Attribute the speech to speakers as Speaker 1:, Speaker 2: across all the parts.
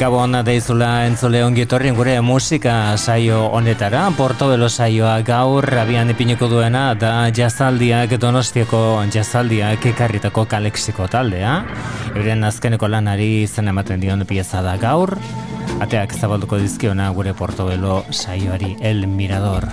Speaker 1: Gabon deizula entzule ongi etorrien gure musika saio honetara, Portobelo saioa gaur abian ipiniko duena da jazaldiak donostiako jazaldiak ekarritako kalexiko taldea. Euren azkeneko lanari zen ematen dion pieza da gaur, ateak zabalduko dizkiona gure Portobelo saioari El Mirador.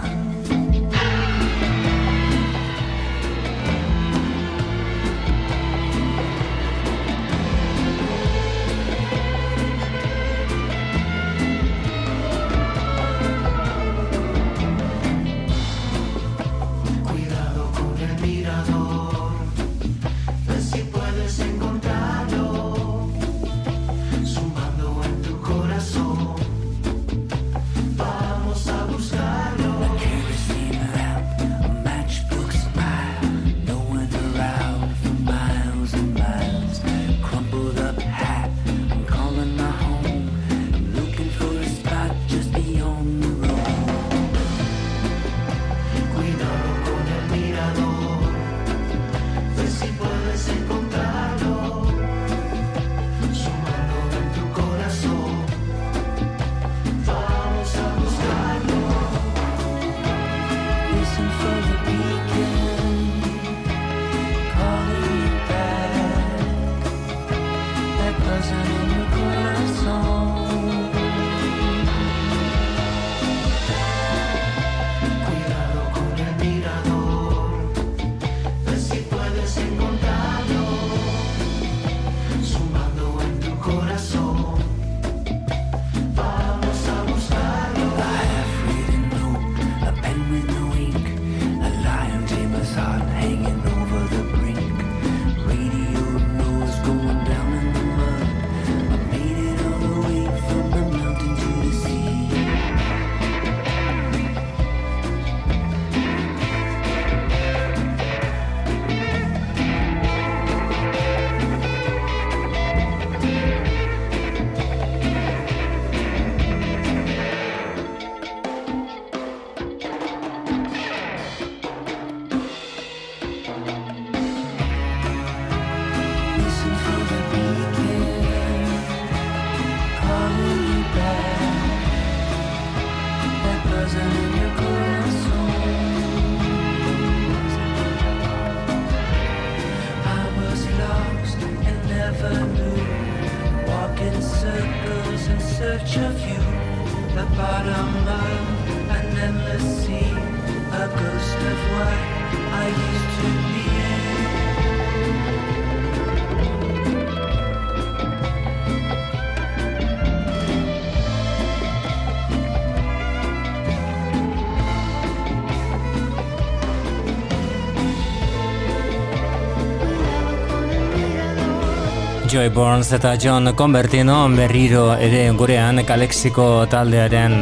Speaker 1: Joy Burns eta John Convertino berriro ere gurean kalexiko taldearen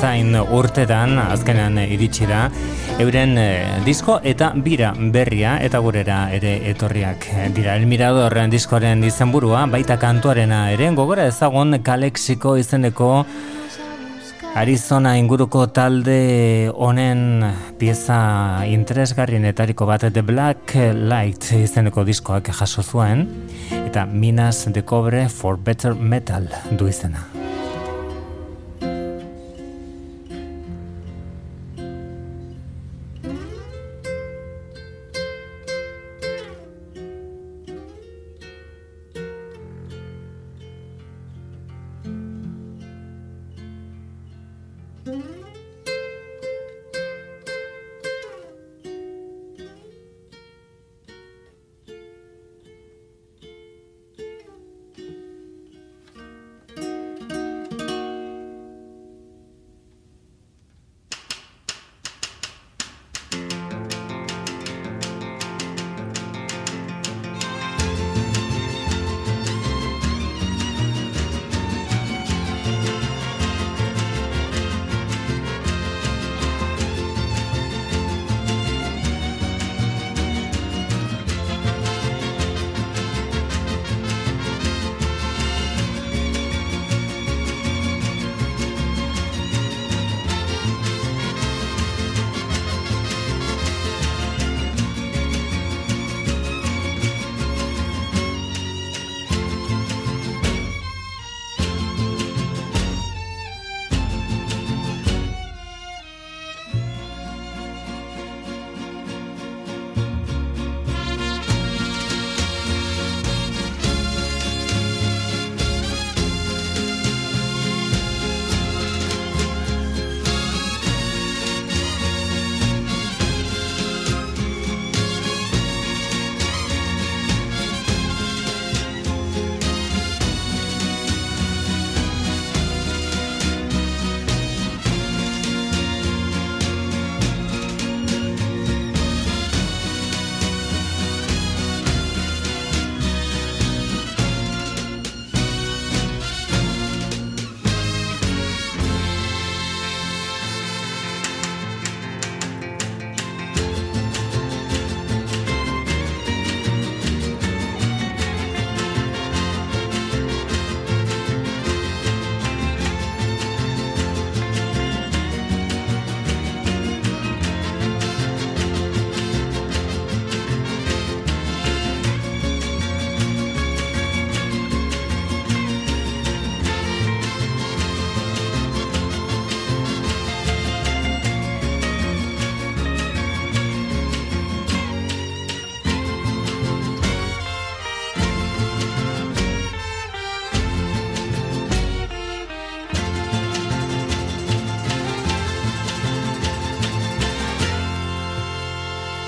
Speaker 1: zain urtetan azkenean iritsi da euren eh, disko eta bira berria eta gurera ere etorriak dira. El Mirador diskoaren izenburua baita kantuarena ere gogora ezagun kalexiko izeneko Arizona inguruko talde honen pieza interesgarrienetariko bat The Black Light izeneko diskoak jaso zuen eta Minas de Cobre for Better Metal du izena.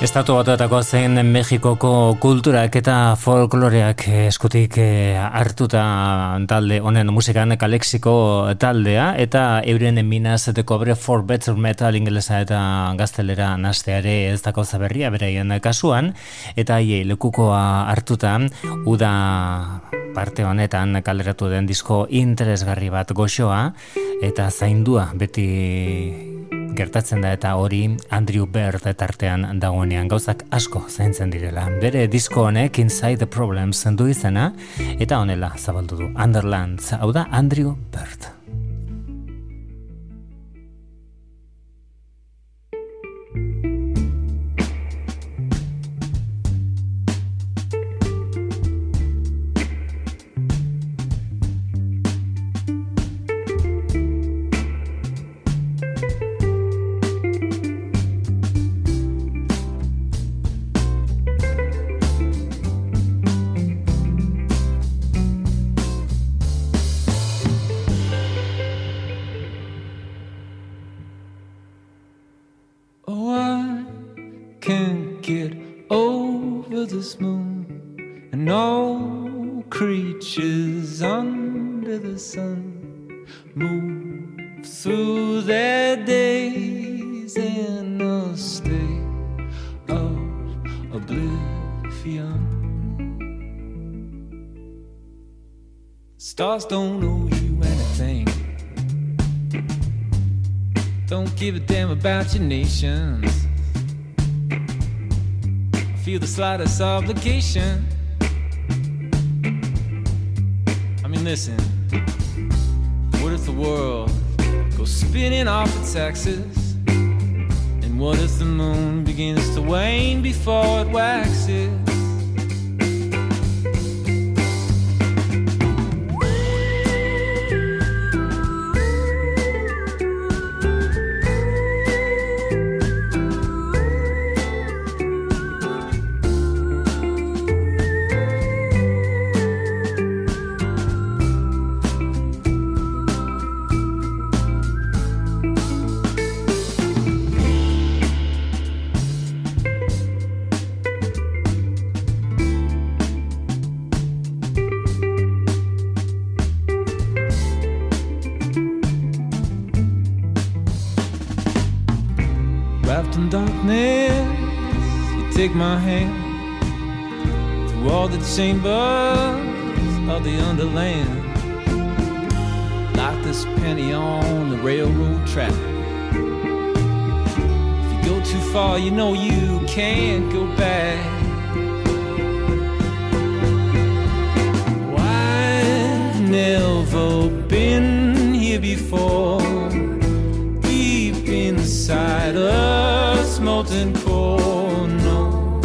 Speaker 2: Estatu batuetako zein Mexikoko kulturak eta folkloreak eskutik eh, hartuta talde honen musikan kalexiko taldea eta euren minaz de cobre for better metal ingelesa eta gaztelera nasteare ez dako zaberria bereien kasuan. Eta hiei lekukoa hartuta uda parte honetan kaleratu den disko interesgarri bat goxoa eta zaindua beti gertatzen da eta hori Andrew Bird tartean dagoenean gauzak asko zaintzen direla. Bere disko honek Inside the Problems zendu izena eta honela zabaldu du Underlands, hau da Andrew Bird. get over this moon and all creatures under the sun move through their days in a state of oblivion. Stars don't owe you anything. Don't give a damn about your nations. Feel the slightest obligation. I mean, listen. What if the world goes spinning off its axis? And what if the moon begins to wane before it waxes? Chambers of the underland. Like this penny on the railroad track. If you go too far, you know you can't go back. Never been here before. Inside a molten core, no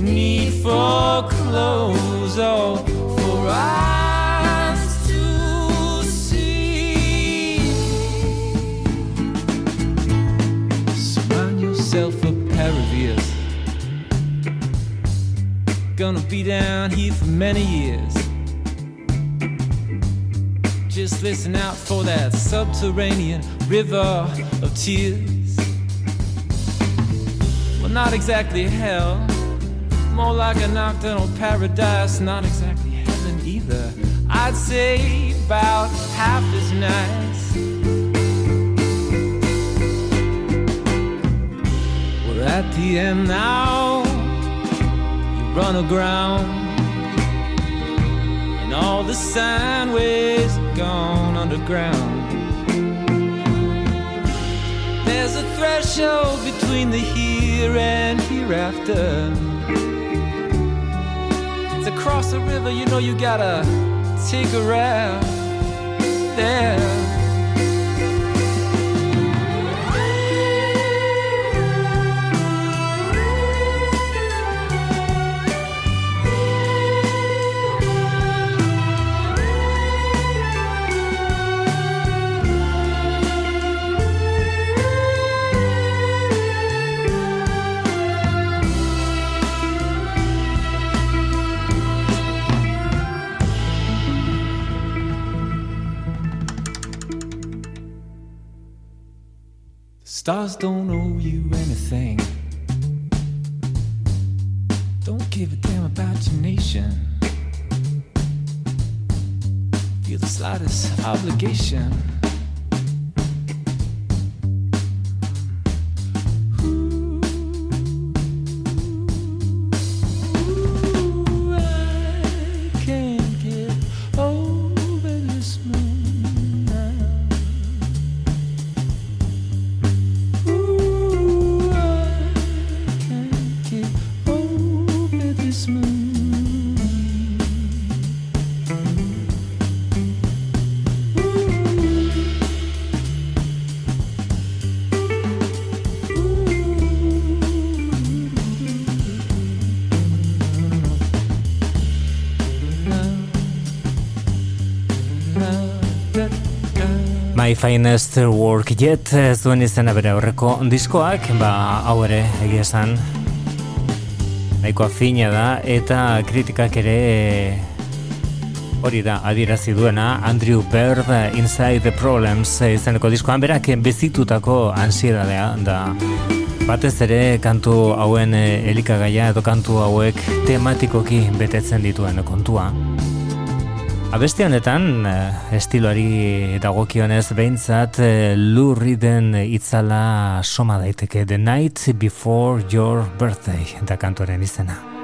Speaker 2: need for clothes all for us to see. Surround yourself a pair. Gonna be down here for many years. Just listen out for that subterranean river of tears. Not exactly hell more like a nocturnal paradise, not exactly heaven either. I'd say about half as nice. We're at the end now. You run aground, and all the sine waves gone underground. Threshold between the here and hereafter across the river, you know you gotta take a ride there. Stars don't owe you anything. Don't give a damn about your nation. Feel the slightest obligation.
Speaker 1: My Finest Work Yet zuen izena bere horreko diskoak, ba, hau ere egia esan nahikoa fina da eta kritikak ere hori da adierazi duena Andrew Bird Inside the Problems izeneko diskoan berak bezitutako ansiedadea da batez ere kantu hauen elikagaia edo kantu hauek tematikoki betetzen dituen kontua. Abesti honetan, eh, estiloari dagokionez behintzat eh, lurri den itzala soma daiteke The Night Before Your Birthday da kantoren izena.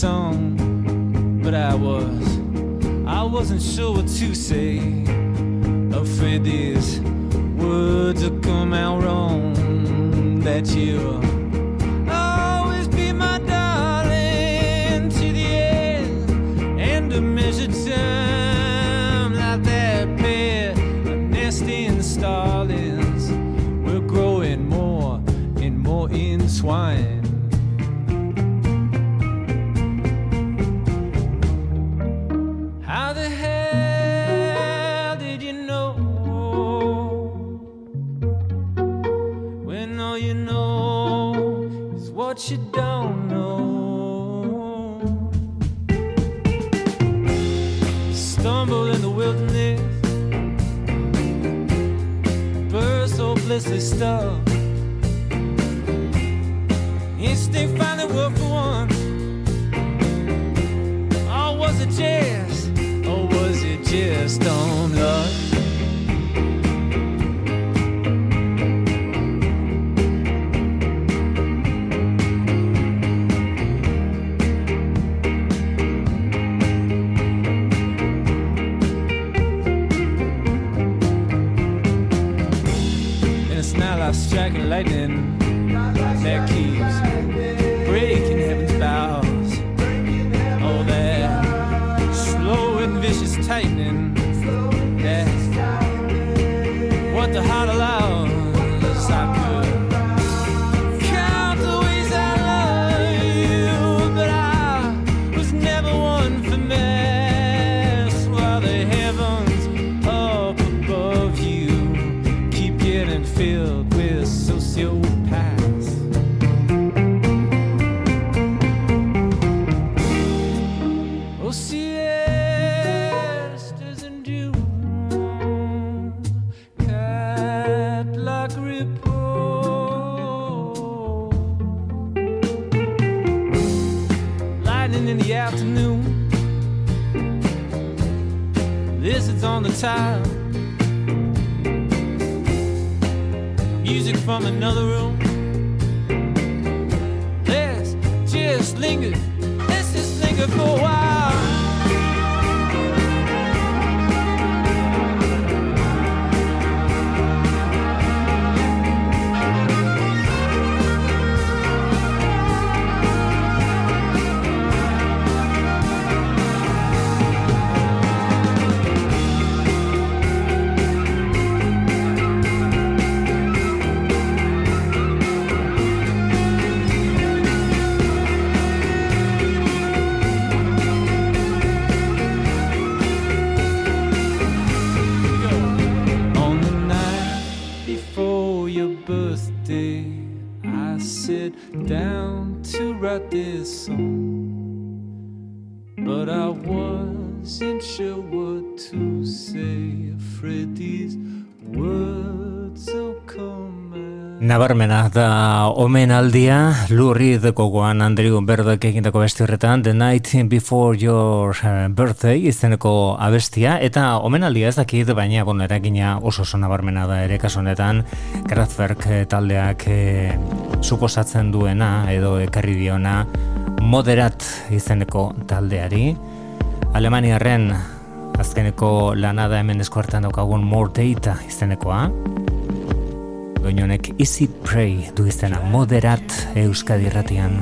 Speaker 2: Song, but I was, I wasn't sure what to say. Afraid these words would come out wrong. That you stuck. Instinct finally worked for once. Or was it just, or was it just that keeps breaking heaven's bows. Oh, that slow and vicious tightening. time. Music from another room.
Speaker 3: Nabarmena da omenaldia lurri gogoan Andrew Berdek egindako besti horretan The Night Before Your uh, Birthday izeneko abestia. Eta omenaldia ez dakit baina bon, eragina oso oso nabarmena da ere kasunetan Kraftwerk eh, taldeak e, suposatzen duena edo ekarri diona moderat izeneko taldeari. Alemaniarren azkeneko lanada hemen eskuartan daukagun More Data izenekoa Doinonek Easy Pray du izena moderat Euskadi ratian.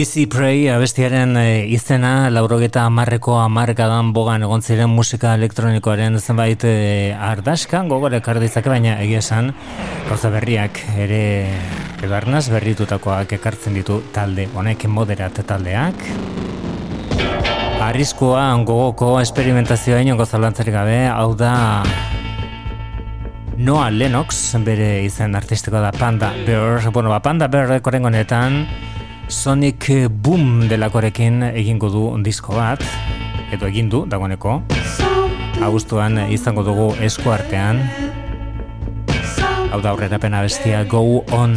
Speaker 3: Easy Pray abestiaren e, izena laurogeta amarreko amarkadan bogan egon ziren musika elektronikoaren zenbait e, ardaskan gogorek ardizak baina egia esan gauza berriak ere edo berritutakoak ekartzen ditu talde honek moderat taldeak.
Speaker 4: Arriskoa gogoko esperimentazioa inongo zalantzarik gabe, hau da Noah Lennox, bere izen artistiko da Panda Bear, bueno, ba, Panda Bear korengonetan Sonic Boom delakorekin egingo du disko bat, edo egin du, dagoeneko. Agustuan izango dugu esku artean. Hau da aurrera pena bestia Go On.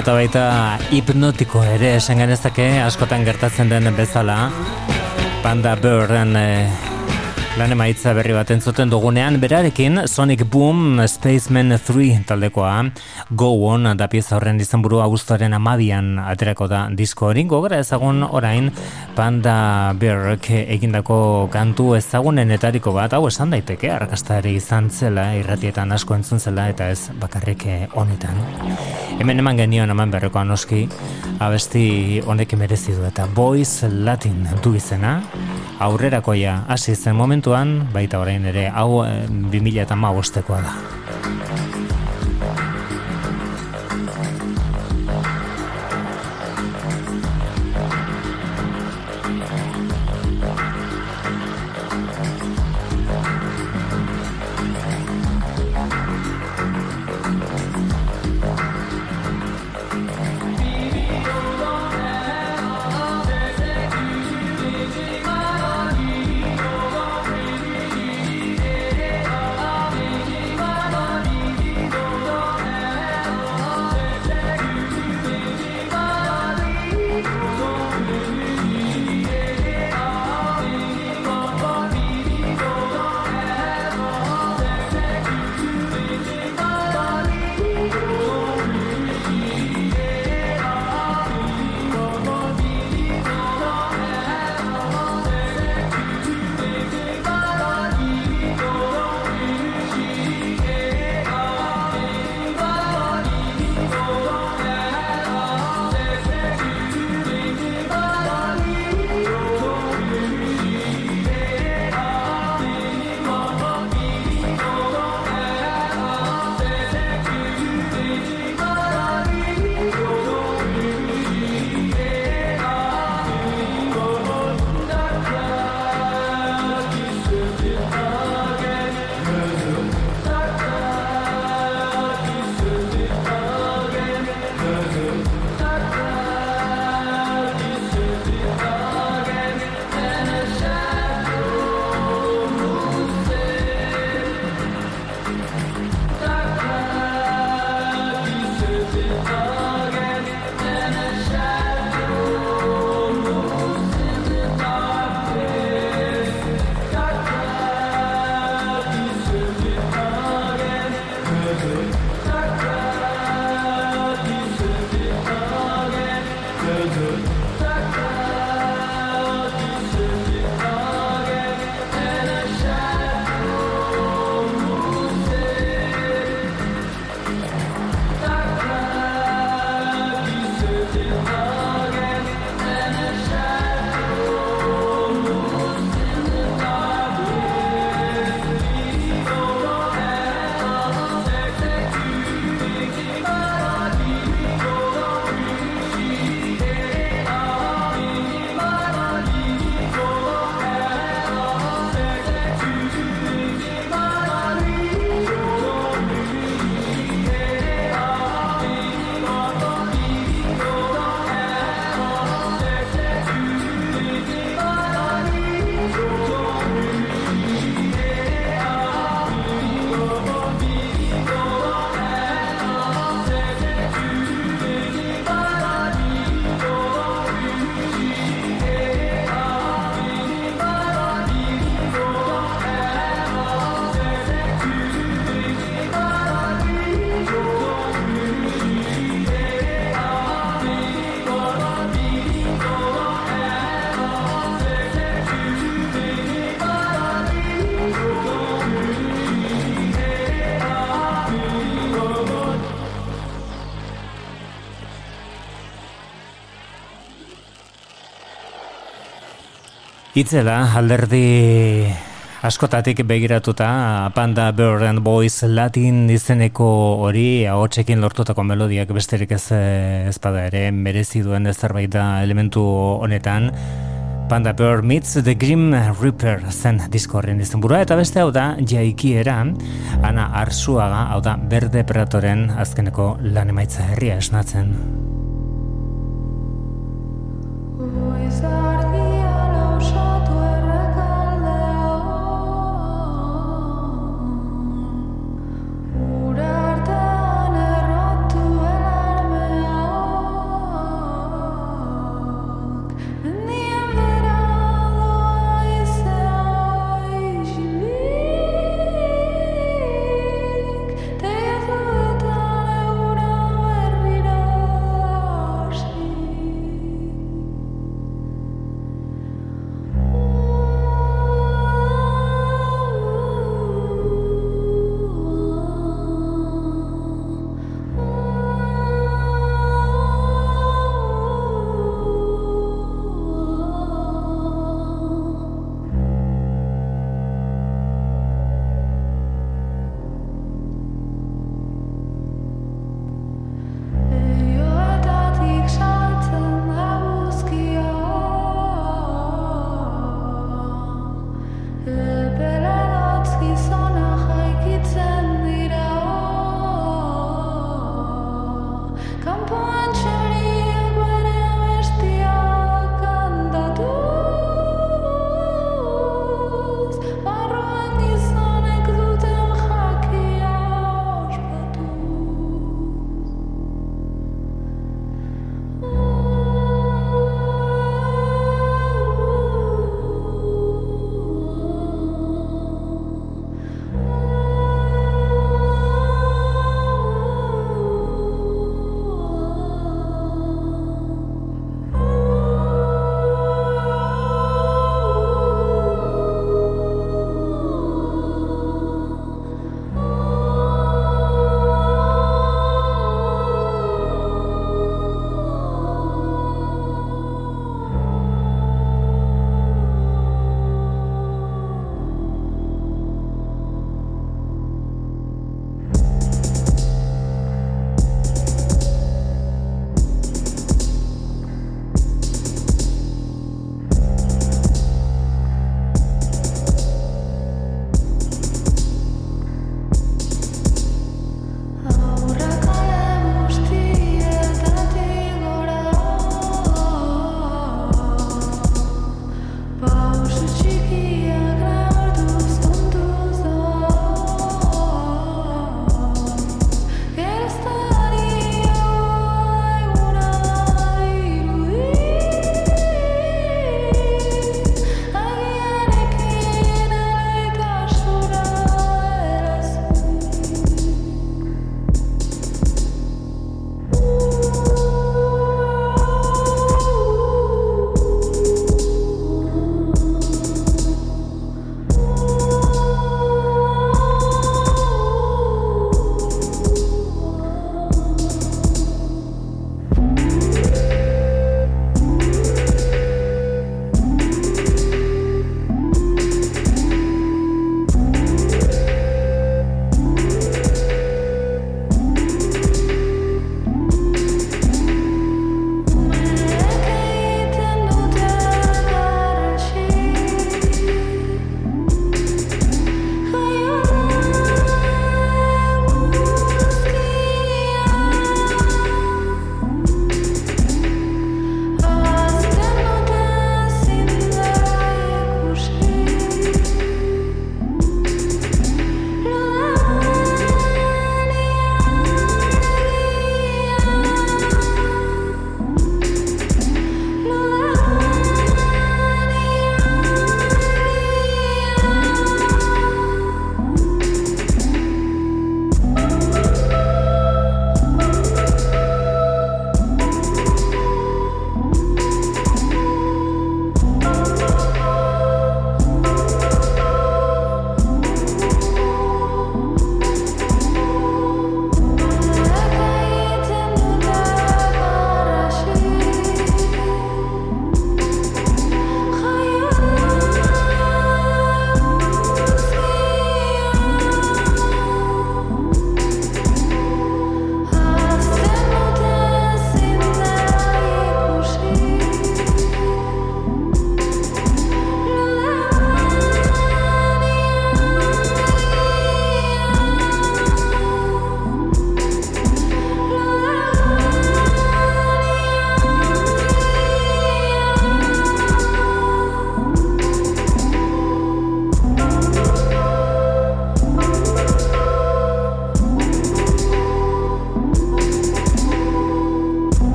Speaker 4: Eta baita hipnotiko ere esan genezake askotan gertatzen den bezala. Panda Birden eh, Lan emaitza berri bat entzuten dugunean, berarekin Sonic Boom Spaceman 3 taldekoa. Go On da pieza horren izan buru augustoaren amabian aterako da disko hori. Gogara ezagun orain Panda Berk egindako kantu ezagunen etariko bat. Hau esan daiteke arrakastari izan zela irratietan asko entzun zela eta ez bakarrik honetan. Hemen eman genion eman berreko anoski abesti honek merezi du eta Boys Latin du izena aurrerakoia hasi zen momentuan, baita orain ere hau 2000 eta da.
Speaker 1: Itzela, alderdi askotatik begiratuta, Panda Bird and Boys Latin izeneko hori, ahotsekin lortutako melodiak besterik ez ezpada ere, merezi duen zerbait da elementu honetan. Panda Bird meets The Grim Reaper zen diskorren izenburua, eta beste hau da, jaikiera, ana arsuaga, hau da, berde pratoren azkeneko lan emaitza herria esnatzen.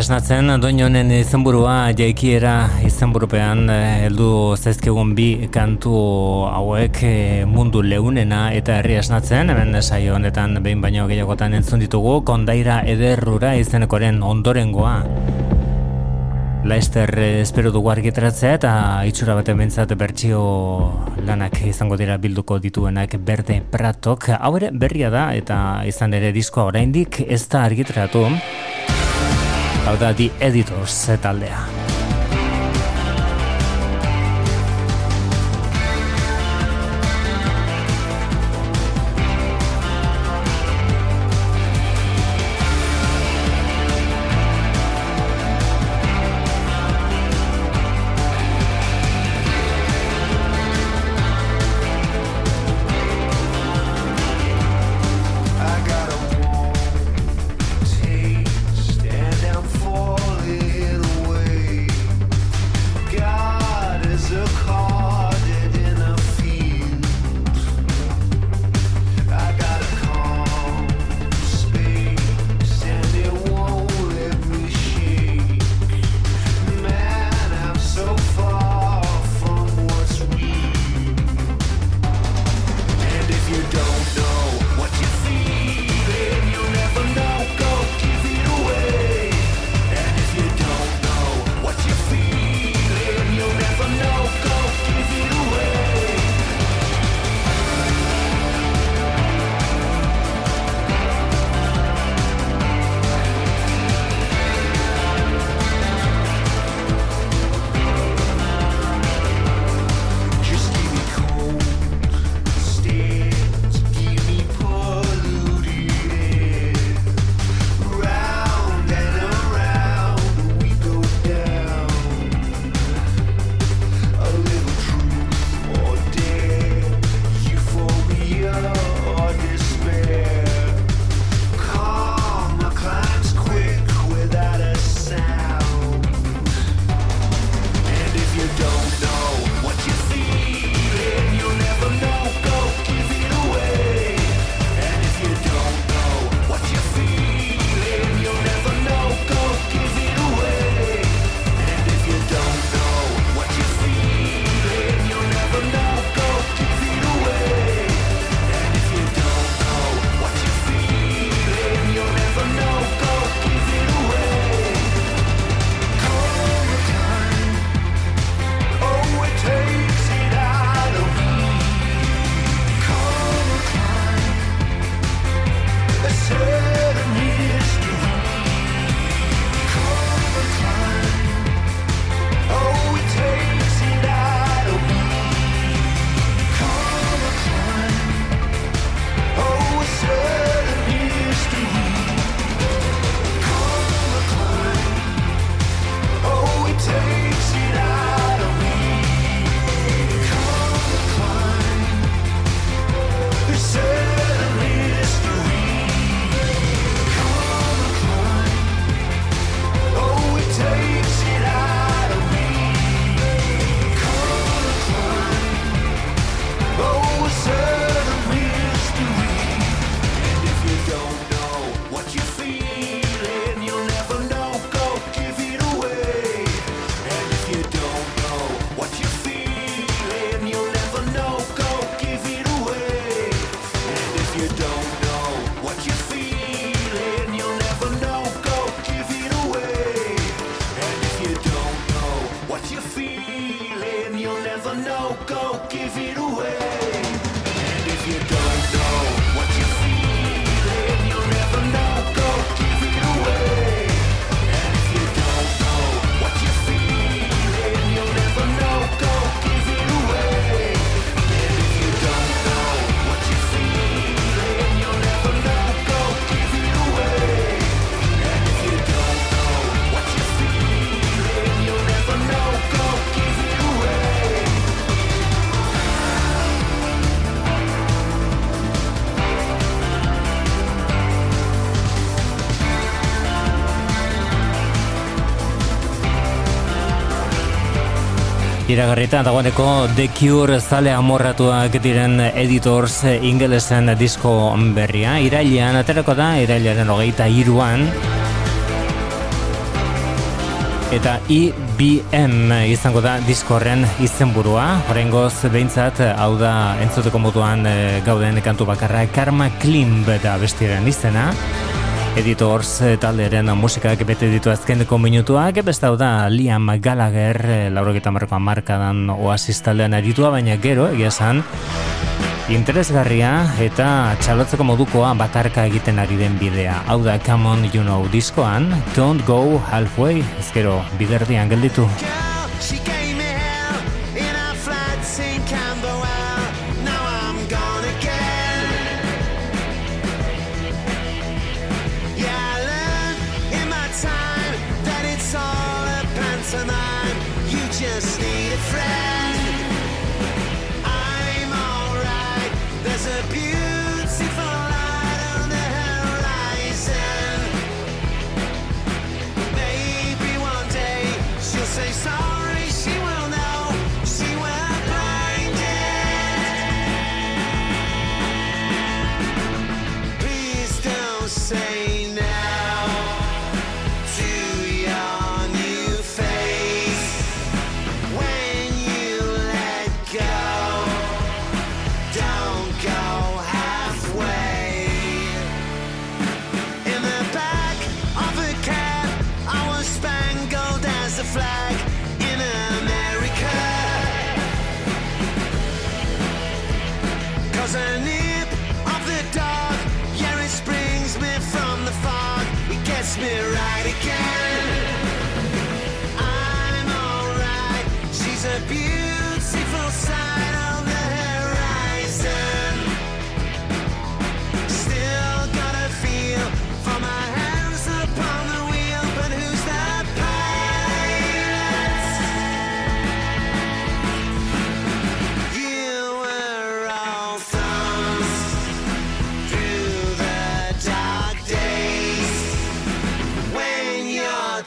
Speaker 5: Esnatzen, doinonen izenburua jaikiera izenburupean eh, heldu zaizkigun bi kantu hauek eh, mundu leunena eta herri esnatzen, hemen saio honetan behin baino gehiagotan entzun ditugu, kondaira ederrura izenekoren ondorengoa. Laester eh, espero dugu argitaratzea eta itxura baten bentsat bertsio lanak izango dira bilduko dituenak berde pratok. Hau ere berria da eta izan ere diskoa oraindik ez da argitaratu. Hau da, The Editors taldea. Iragarrita dagoeneko The Cure zale amorratuak diren editors ingelesen disko berria. Irailean, aterako da, irailaren hogeita iruan.
Speaker 6: eta IBM izango da diskorren izenburua. Horrengoz behintzat hau da entzuteko moduan e, gauden kantu bakarra Karma Klimb da bestiaren izena. Editors taldearen musikak bete ditu azkeneko minutuak, beste hau da Liam Gallagher, e, laurogeta markoa markadan oasis taldean aditua, baina gero, egia esan, interesgarria eta txalotzeko modukoa batarka egiten ari den bidea. Hau da Come On You Know diskoan, Don't Go Halfway, ezkero biderdian gelditu. just need a friend.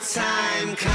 Speaker 6: time comes.